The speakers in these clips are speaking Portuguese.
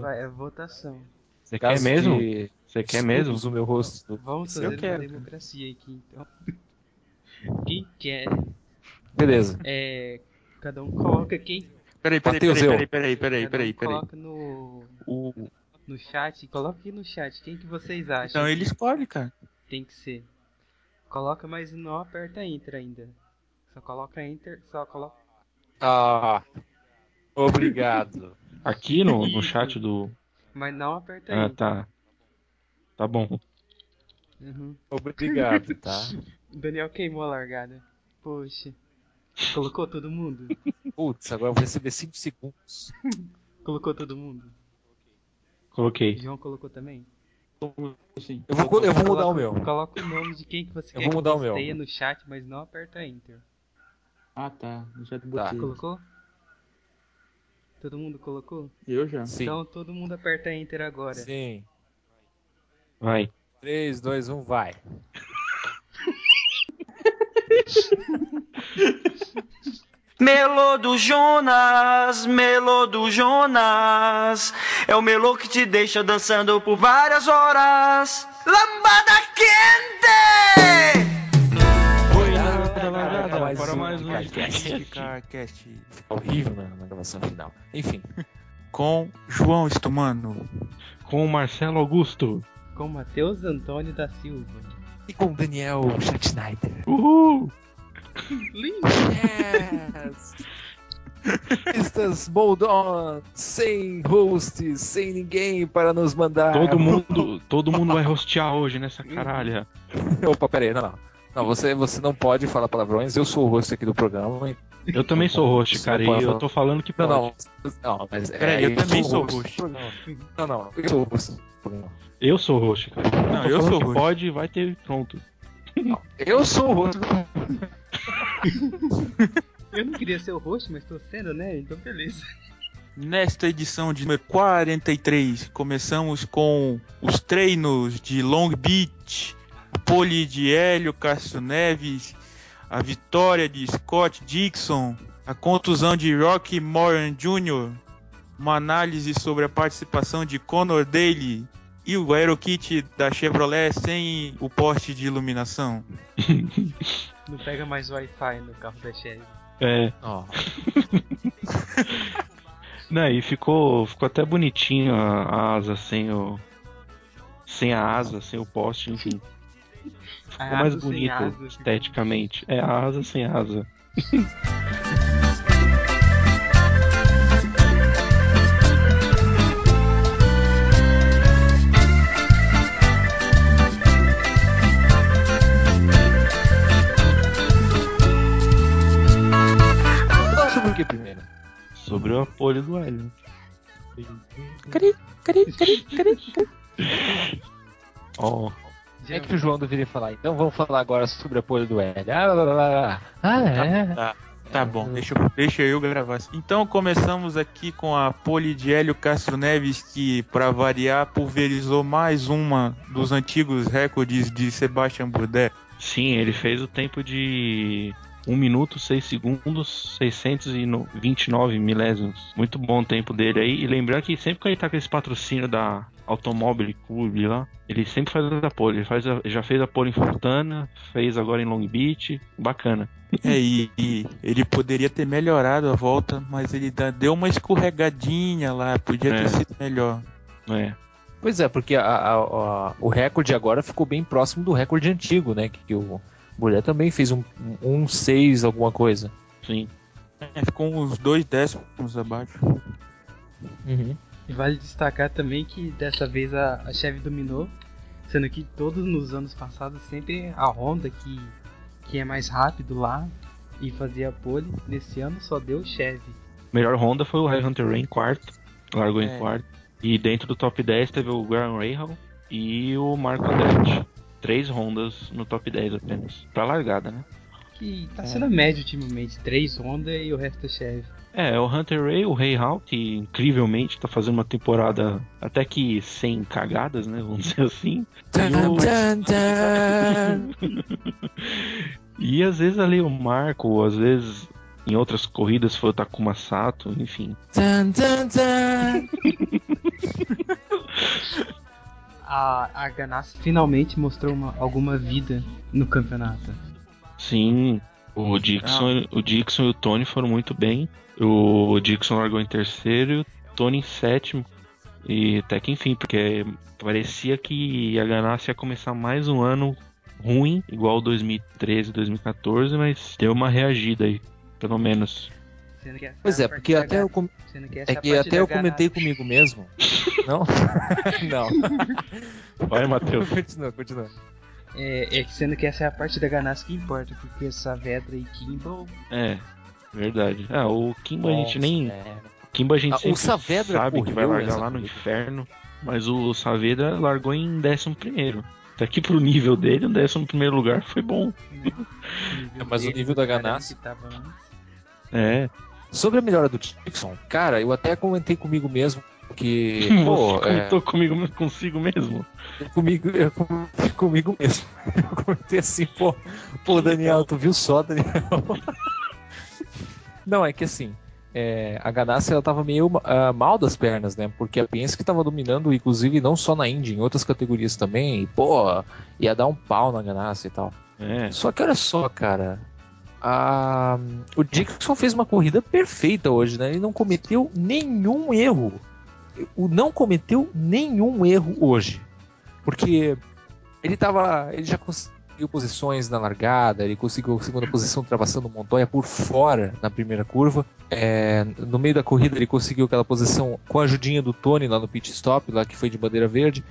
Vai, é votação. Você quer Caso mesmo? de Você quer mesmo? o meu rosto. Vamos Eu fazer uma quero. democracia aqui, então. Quem quer? Beleza. É. Cada um coloca quem. Peraí, peraí, Mateus, peraí, eu. peraí, peraí, peraí, cada peraí, um peraí. Coloca no, O... no chat. Coloca aqui no chat. Quem que vocês acham? Então ele escolhe, cara. Tem que ser. Coloca, mas não aperta Enter ainda. Só coloca Enter, só coloca. Ah, obrigado. Aqui no, no chat do. Mas não aperta Ah, Enter. tá. Tá bom. Uhum. Obrigado, tá? O Daniel queimou a largada. Poxa. Colocou todo mundo? Putz, agora eu vou receber 5 segundos. Colocou todo mundo? Coloquei. João colocou também? Eu vou, eu vou mudar o meu. Coloca o nome de quem que você Eu quer vou mudar que o meu. no chat, mas não aperta Enter. Ah, tá. Já te Tá. botei. Colocou? Todo mundo colocou? Eu já. Sim. Então todo mundo aperta Enter agora. Sim. Vai. 3, 2, 1, vai. Melô do Jonas, melô do Jonas, é o melô que te deixa dançando por várias horas. Lambada quente! Agora mais Um Carcast. Carcast. Horrível na, na gravação final. Enfim. Com João Estumano. Com o Marcelo Augusto. Com Matheus Antônio da Silva. E com Daniel Schneider. Uhul! Lindo! Yes! Estas Moldon, sem hosts, sem ninguém para nos mandar. Todo mundo, todo mundo vai rostear hoje nessa caralha. Opa, peraí, não, não. Não, você, você não pode falar palavrões, eu sou o host aqui do programa. Eu também sou host, cara, e eu tô falando que Não, pode. não. Não, mas. Peraí, eu também sou host. programa. Não, não, eu sou o host do programa. Eu sou host, cara. Não, eu falando sou host. pode, vai ter pronto. Eu sou o host do Eu não queria ser o host, mas tô sendo, né? Então beleza. Nesta edição de número 43, começamos com os treinos de Long Beach, pole de Hélio Castro Neves, a vitória de Scott Dixon, a contusão de Rocky Moran Jr., uma análise sobre a participação de Conor Daly e o aerokit da Chevrolet sem o poste de iluminação. Não pega mais Wi-Fi no carro da Chevy. É. Ó, Não, e ficou, ficou até bonitinho a, a asa sem o. Sem a asa, sem o poste, enfim. Ficou mais asa sem bonito asa. esteticamente. É a asa sem asa. sobre o que primeiro? Sobre o apoio do Hélio. Ó, É que o João deveria falar. Então vamos falar agora sobre o apoio do L. Ah, blá, blá, blá. ah é? Tá bom, deixa, eu- deixa eu gravar. Então começamos aqui com a pole de Hélio Castro Neves, que para variar pulverizou mais uma dos antigos recordes de Sebastian Bourdais. sim, ele fez o tempo de 1 minuto, 6 segundos, 629 milésimos. Muito bom o tempo dele aí. E lembrando que sempre que ele tá com esse patrocínio da Automobile Club lá, ele sempre faz a pole. Ele faz a- já fez a pole em Fontana, fez agora em Long Beach. Bacana. É, e, e ele poderia ter melhorado a volta, mas ele dá- deu uma escorregadinha lá, podia É. ter sido melhor. É. Pois é, porque a- a- a- o recorde agora ficou bem próximo do recorde antigo, né? Que, que o Mulher também fez um, um 6 alguma coisa. Sim. É, ficou uns dois décimos abaixo. Uhum. E vale destacar também que dessa vez a, a Chevy dominou, sendo que todos nos anos passados sempre a Honda que, que é mais rápido lá e fazia a pole. Nesse ano só deu Chevy. Melhor Honda foi o Heavy Hunter Ray em quarto. Largou É. em quarto. E dentro do top 10 teve o Graham Rahal e o Marco Andretti. Três Hondas no top 10 apenas. Pra largada, né? Que tá sendo médio ultimamente, três Honda e o resto é Chevy. É, o Hunter Ray, o Ray Hall, que incrivelmente tá fazendo uma temporada até que sem cagadas, né? Vamos dizer assim. E, e às vezes ali o Marco, às vezes Em outras corridas foi o Takuma Sato, enfim. Tan, tan, tan. A, a Ganassi finalmente mostrou uma- alguma vida no campeonato. Sim, o Dixon, o Dixon e o Tony foram muito bem. O Dixon largou em terceiro e o Tony em sétimo. E até que enfim, porque parecia que a Ganassi ia começar mais um ano ruim, igual 2013, 2014, mas deu uma reagida aí, pelo menos. Sendo que essa Pois é, porque até eu, com- sendo que essa é a que até eu comentei comigo mesmo. Não? Não. Vai, Matheus. continua, continua. É, é que sendo que essa é a parte da Ganassi que importa, porque Saavedra e Kimball É, verdade. Ah, o Kimba a gente nem. é. O Kimba a gente Ah, sempre Saavedra sabe que vai largar lá no corrida. inferno, mas o Saavedra largou em décimo primeiro. Até que pro nível dele, o décimo primeiro lugar foi bom. É, mas o nível da antes. É, Sobre a melhora do Dixon, cara, eu até comentei comigo mesmo que. Você Pô, é, comentou comigo consigo mesmo. comigo, eu comigo mesmo. Eu comentei assim, pô, pô, Daniel, tu viu só, Daniel? Não, é que assim, é, a Ganassi ela tava meio ah, mal das pernas, né? Porque a Penske tava dominando, inclusive, não só na Indy, em outras categorias também. E, pô, ia dar um pau na Ganassi e tal. É, Só que olha só, cara. A- O Dixon fez uma corrida perfeita hoje, né? Ele não cometeu nenhum erro. O não cometeu nenhum erro hoje. Porque ele tava. Ele já conseguiu posições na largada, ele conseguiu a segunda posição travassando Montoya por fora na primeira curva. É, no meio da corrida ele conseguiu aquela posição com a ajudinha do Tony lá no pit stop, lá que foi de bandeira verde.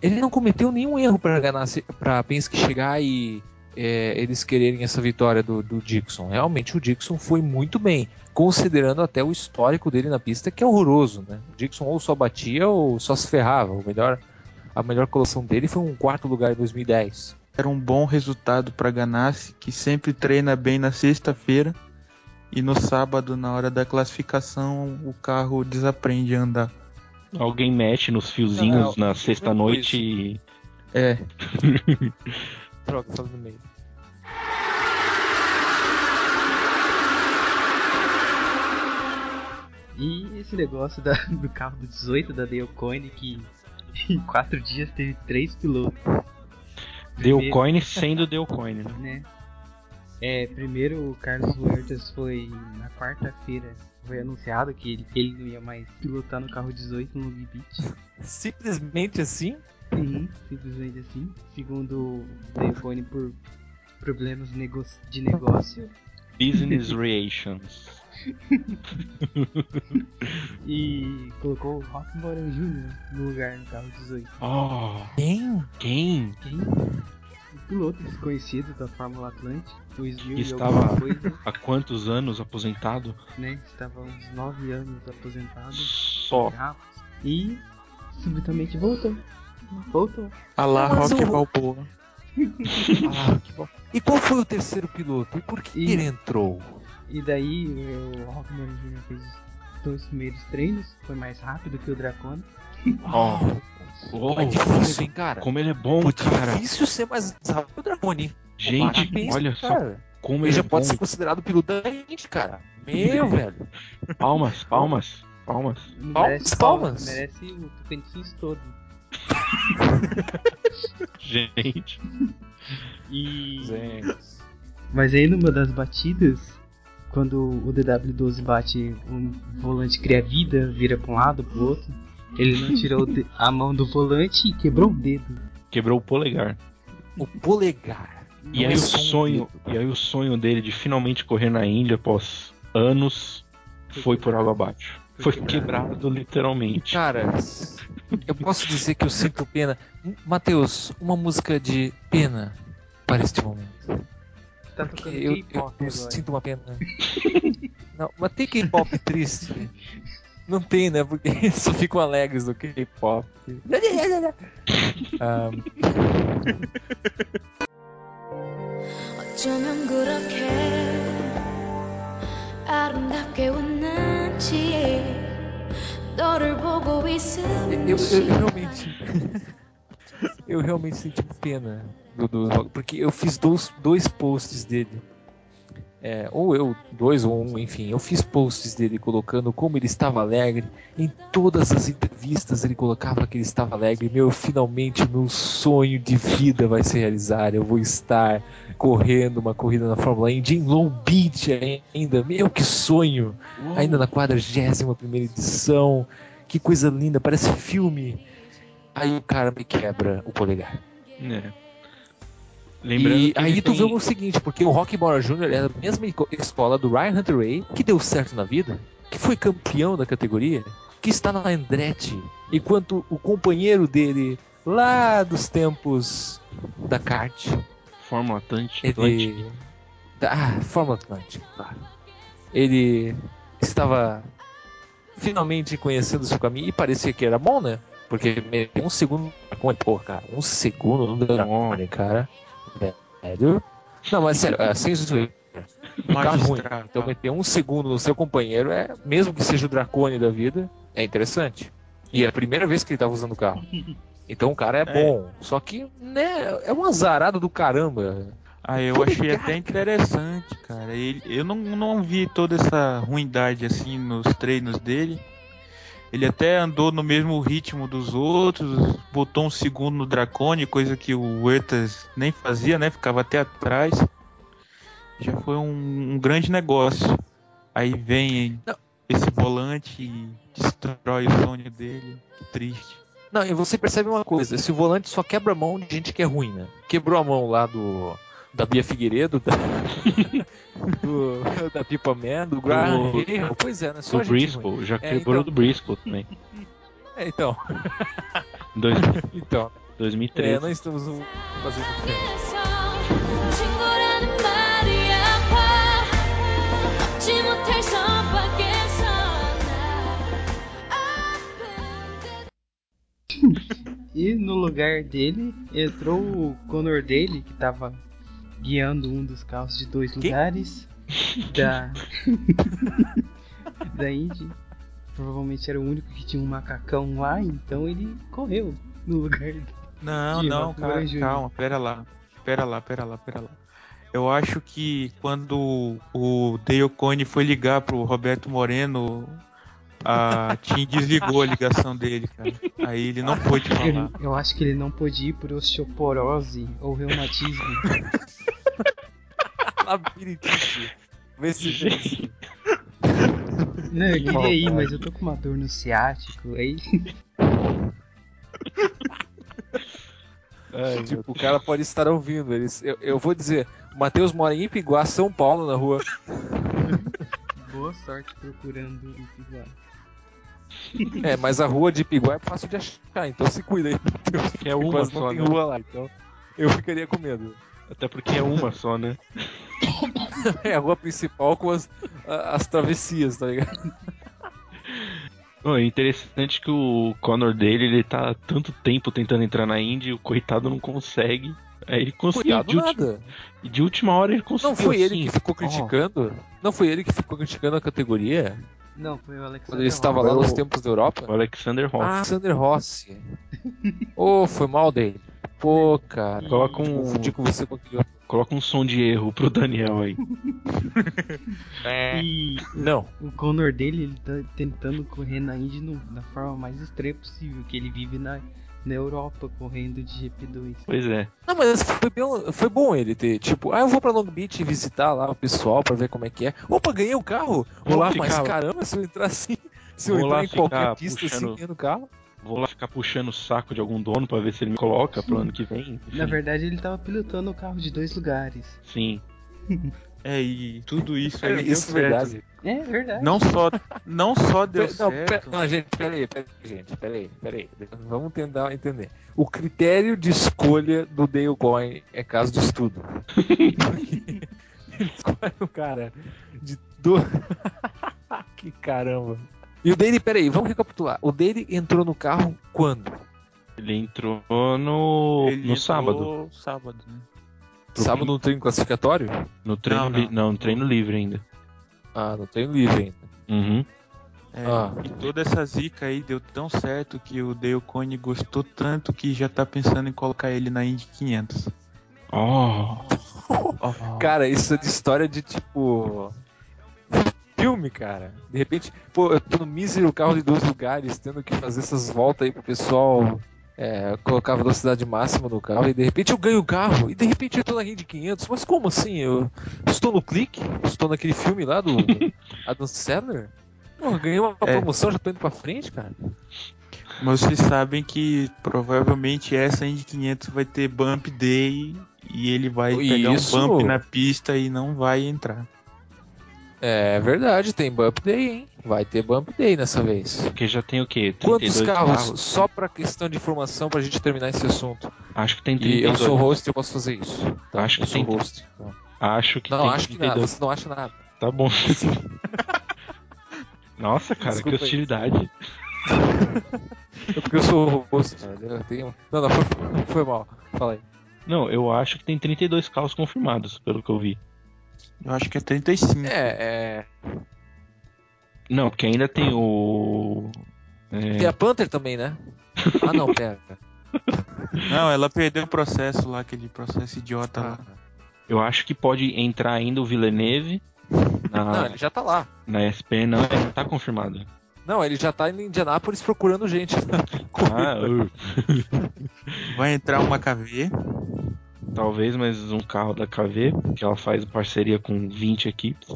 Ele não cometeu nenhum erro para para Penske chegar e é, eles quererem essa vitória do, do Dixon. Realmente o Dixon foi muito bem, considerando até o histórico dele na pista, que é horroroso. Né? O Dixon ou só batia ou só se ferrava. O melhor, a melhor colocação dele foi um quarto lugar em 2010. Era um bom resultado para Ganassi, que sempre treina bem na sexta-feira e no sábado, na hora da classificação, o carro desaprende a andar. alguém mexe nos fiozinhos Não, na sexta-noite e. É, Droga, falando no meio. E esse negócio da- do carro do 18 da Dale Coyne, que em quatro dias teve três pilotos. Coin sendo deu coin, né? né? É, primeiro o Carlos Huertas foi na quarta-feira, foi anunciado que ele, ele não ia mais pilotar no carro 18 no Long Beach. Simplesmente assim? Uhum, simplesmente assim. Segundo o Dale Coyne por problemas de negócio. Business Relations. E colocou o Rock Moran Jr. no lugar no carro 18. Oh, Quem? quem? Quem? Um piloto desconhecido da Fórmula Atlântica, 2000 e Estava- Há quantos anos aposentado? né? Estava há uns 9 anos aposentado. Só. E subitamente voltou. Voltou. a lá Mas Rock Balboa. Ah, que bom. E qual foi o terceiro piloto? E por que E- ele entrou? E daí o Rock Moran Jr. fez os dois primeiros treinos, foi mais rápido que o Dracona. Ó, oh, é difícil, hein, cara? como ele é bom, Pô, cara. difícil ser mais rápido que o Dracone. Gente, Parabéns, olha só cara. como Ele ele já é bom. pode ser considerado piloto da Indy, cara. Meu, velho. Palmas, palmas, palmas. Palmas, merece palmas. Merece o Tocantins todo. Gente. E... Gente. Mas aí numa das batidas, quando o DW12 bate, um volante cria vida, vira pra um lado, pro outro. Ele não tirou o a mão do volante e quebrou o dedo. Quebrou o polegar. O polegar. E aí é o um sonho, e aí o sonho dele de finalmente correr na Índia após anos Foi foi por água abaixo. Foi Foi quebrado. quebrado literalmente. Cara, eu posso dizer que eu sinto pena. Matheus, uma música de pena para este momento. Tá Porque tocando eu, eu, K-pop agora. sinto uma pena. Não, mas tem K-pop triste? Não tem, né? Porque eles só ficam alegres do K-pop. Ah, 어쩌면 그렇게 아름답게 웃는지 너를 보고 eu, eu realmente. eu realmente senti pena do, do porque eu fiz dois, dois posts dele é, ou eu, dois ou um, enfim, eu fiz posts dele colocando como ele estava alegre. Em todas as entrevistas ele colocava que ele estava alegre. Meu, finalmente meu sonho de vida vai se realizar. Eu vou estar correndo uma corrida na Fórmula Indy em Long Beach ainda. Meu, que sonho! Ainda na 41 primeira edição. Que coisa linda, parece filme. Aí o cara me quebra o polegar. É. Lembrando E aí tu tem- vê o seguinte, porque o Rock Bora Jr. é da mesma escola do Ryan Hunter Ray, que deu certo na vida, que foi campeão da categoria, que está na Andretti, enquanto o companheiro dele, lá dos tempos da kart, Fórmula Atlântica. Ele... Ah, Fórmula Atlântica, claro. Ele estava finalmente conhecendo o seu caminho e parecia que era bom, né? Porque um segundo. Pô, cara, um segundo no Dracone, cara. Velho. Não, mas sério, é, sem zoeira. Um carro ruim. Então meter um segundo no seu companheiro é, mesmo que seja o Dracone da vida, é interessante. E é a primeira vez que ele tava usando o carro. Então o cara é, bom. Só que, né, é uma azarada do caramba. Ah, eu achei até interessante, cara. Ele, eu não, não vi toda essa ruindade assim nos treinos dele. Ele até andou no mesmo ritmo dos outros, botou um segundo no Dracone, coisa que o Huertas nem fazia, né? Ficava até atrás. Já foi um, um grande negócio. Aí vem Não. esse volante e destrói o sonho dele. Que triste. Não, e você percebe uma coisa, esse volante só quebra a mão de gente que é ruim, né? Quebrou a mão lá do da Bia Figueiredo, da, do, da Pipa Man, do Graham do, é, Pois é, né? Só do Briscoe, já quebrou é, então... do Briscoe também. É, então. Dois... então. 2003. É, nós estamos fazendo E no lugar dele entrou o Conor dele, que tava guiando um dos carros de dois Quem? lugares da da Indy. Provavelmente era o único que tinha um macacão lá, então ele correu no lugar. Não, Ih, não, cara, calma, pera lá. Pera lá, pera lá, pera lá. Eu acho que quando o Dale Cone foi ligar pro Roberto Moreno, a Tim desligou a ligação dele, cara. Aí ele não pôde falar. Eu, eu acho que ele não pôde ir por osteoporose ou reumatismo. Labirintite. Vê se vê. Não, eu queria ir, mas eu tô com uma dor no ciático. Aí Tipo, o cara pode estar ouvindo. Eles, eu, eu vou dizer, o Matheus mora em Ipiguá, São Paulo, na rua. Boa sorte procurando o Piguá. É, mas a rua de Ipiguá é fácil de achar, então se cuida aí. É uma Quase só, não tem né? rua lá, então eu ficaria com medo. Até porque é uma só, né? É a rua principal com as, as travessias, tá ligado? Bom, é interessante que o Conor dele, ele tá há tanto tempo tentando entrar na Indy, o coitado não consegue. Aí ele conseguiu. De, ulti- de última hora ele conseguiu. Não foi ele assim. que ficou criticando? Não foi ele que ficou criticando a categoria? Não, foi o Alexander. Quando ele estava lá nos tempos da Europa? O Alexander Ross. Ah, Sander Rossi. Ô, foi mal dele. Pô, cara. Coloca um- Confundi com você com. Coloca um som de erro pro Daniel aí. E Não. o Conor dele, ele tá tentando correr na Indy no- da forma mais estranha possível, que ele vive na, na Europa correndo de GP2. Pois é. Não, mas foi, bem- foi bom ele ter, tipo, ah, eu vou pra Long Beach visitar lá o pessoal pra ver como é que é. Opa, ganhei o carro! Vou Olá, ficar- mas caramba, se eu entrar assim, se eu Vou lá entrar em qualquer pista puxando- assim dentro do carro. Vou lá ficar puxando o saco de algum dono pra ver se ele me coloca pro ano que vem. Na Enfim, verdade, ele tava pilotando o carro de dois lugares. Sim. É, e tudo isso aí É, deu isso é certo. verdade. É verdade. Não só, não só deu não, certo. pe- não, gente, peraí, peraí, gente, peraí, peraí. Vamos tentar entender. O critério de escolha do Dale Coyne é caso de estudo. Ele escolhe um cara de do... que caramba. E o dele, peraí, vamos recapitular. O dele entrou no carro quando? Ele entrou no, Ele no entrou sábado. Sábado, né? Pro Sábado no treino classificatório? No treino Não, li- não. não, no treino livre ainda. Ah, no treino livre ainda. Uhum. É, Ah. E toda essa zica aí deu tão certo que o Dale Cone gostou tanto que já tá pensando em colocar ele na Indy 500. Oh, Cara, isso é de história de tipo. Filme, cara. De repente, pô, eu tô no mísero carro de dois lugares, tendo que fazer essas voltas aí pro pessoal é, colocar a velocidade máxima no carro, e de repente eu ganho o carro, e de repente eu tô na rede de 500. Mas como assim? Eu estou no clique? Estou naquele filme lá do Adam Sandler? Pô, ganhei uma É. promoção, já tô indo pra frente, cara. Mas vocês sabem que provavelmente essa Indy 500 vai ter bump day e ele vai pegar um bump na pista e não vai entrar. É verdade, tem bump day, hein? Vai ter bump day nessa vez. Porque já tem o quê? 32 Quantos carros? Só pra questão de informação pra gente terminar esse assunto. Acho que tem E 32. eu sou host e eu posso fazer isso. Tá? Acho que eu sou tem- host. Acho que Não, tem acho que nada. 32. Você não acha nada. Tá bom. Nossa, cara, Desculpa que hostilidade. É porque eu sou host. Eu tenho... Não, não, foi, foi mal. Fala aí. Não, eu acho que tem 32 carros confirmados, pelo que eu vi. Eu acho que é 35. É, é. Não, porque ainda tem o. é, Tem a Panther também, né? Ah, não, pera. Não, ela perdeu o processo lá, aquele processo idiota lá. Ah, Eu acho que pode entrar ainda o Villeneuve Não, na, ele já tá lá. na SP, não, ele não tá confirmado. Não, ele já tá em Indianápolis procurando gente. Ah, uh, Vai entrar uma KV. Talvez mais um carro da KV, que ela faz parceria com 20 equipes.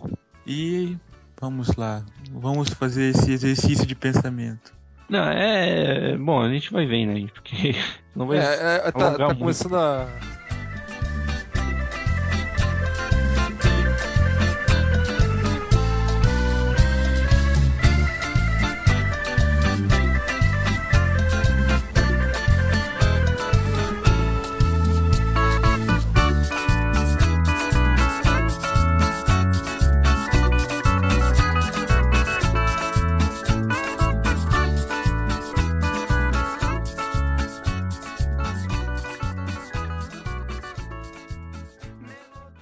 E vamos lá. Vamos fazer esse exercício de pensamento. Não, é. Bom, a gente vai vendo aí, porque não vai. É, é, tá, tá muito. começando a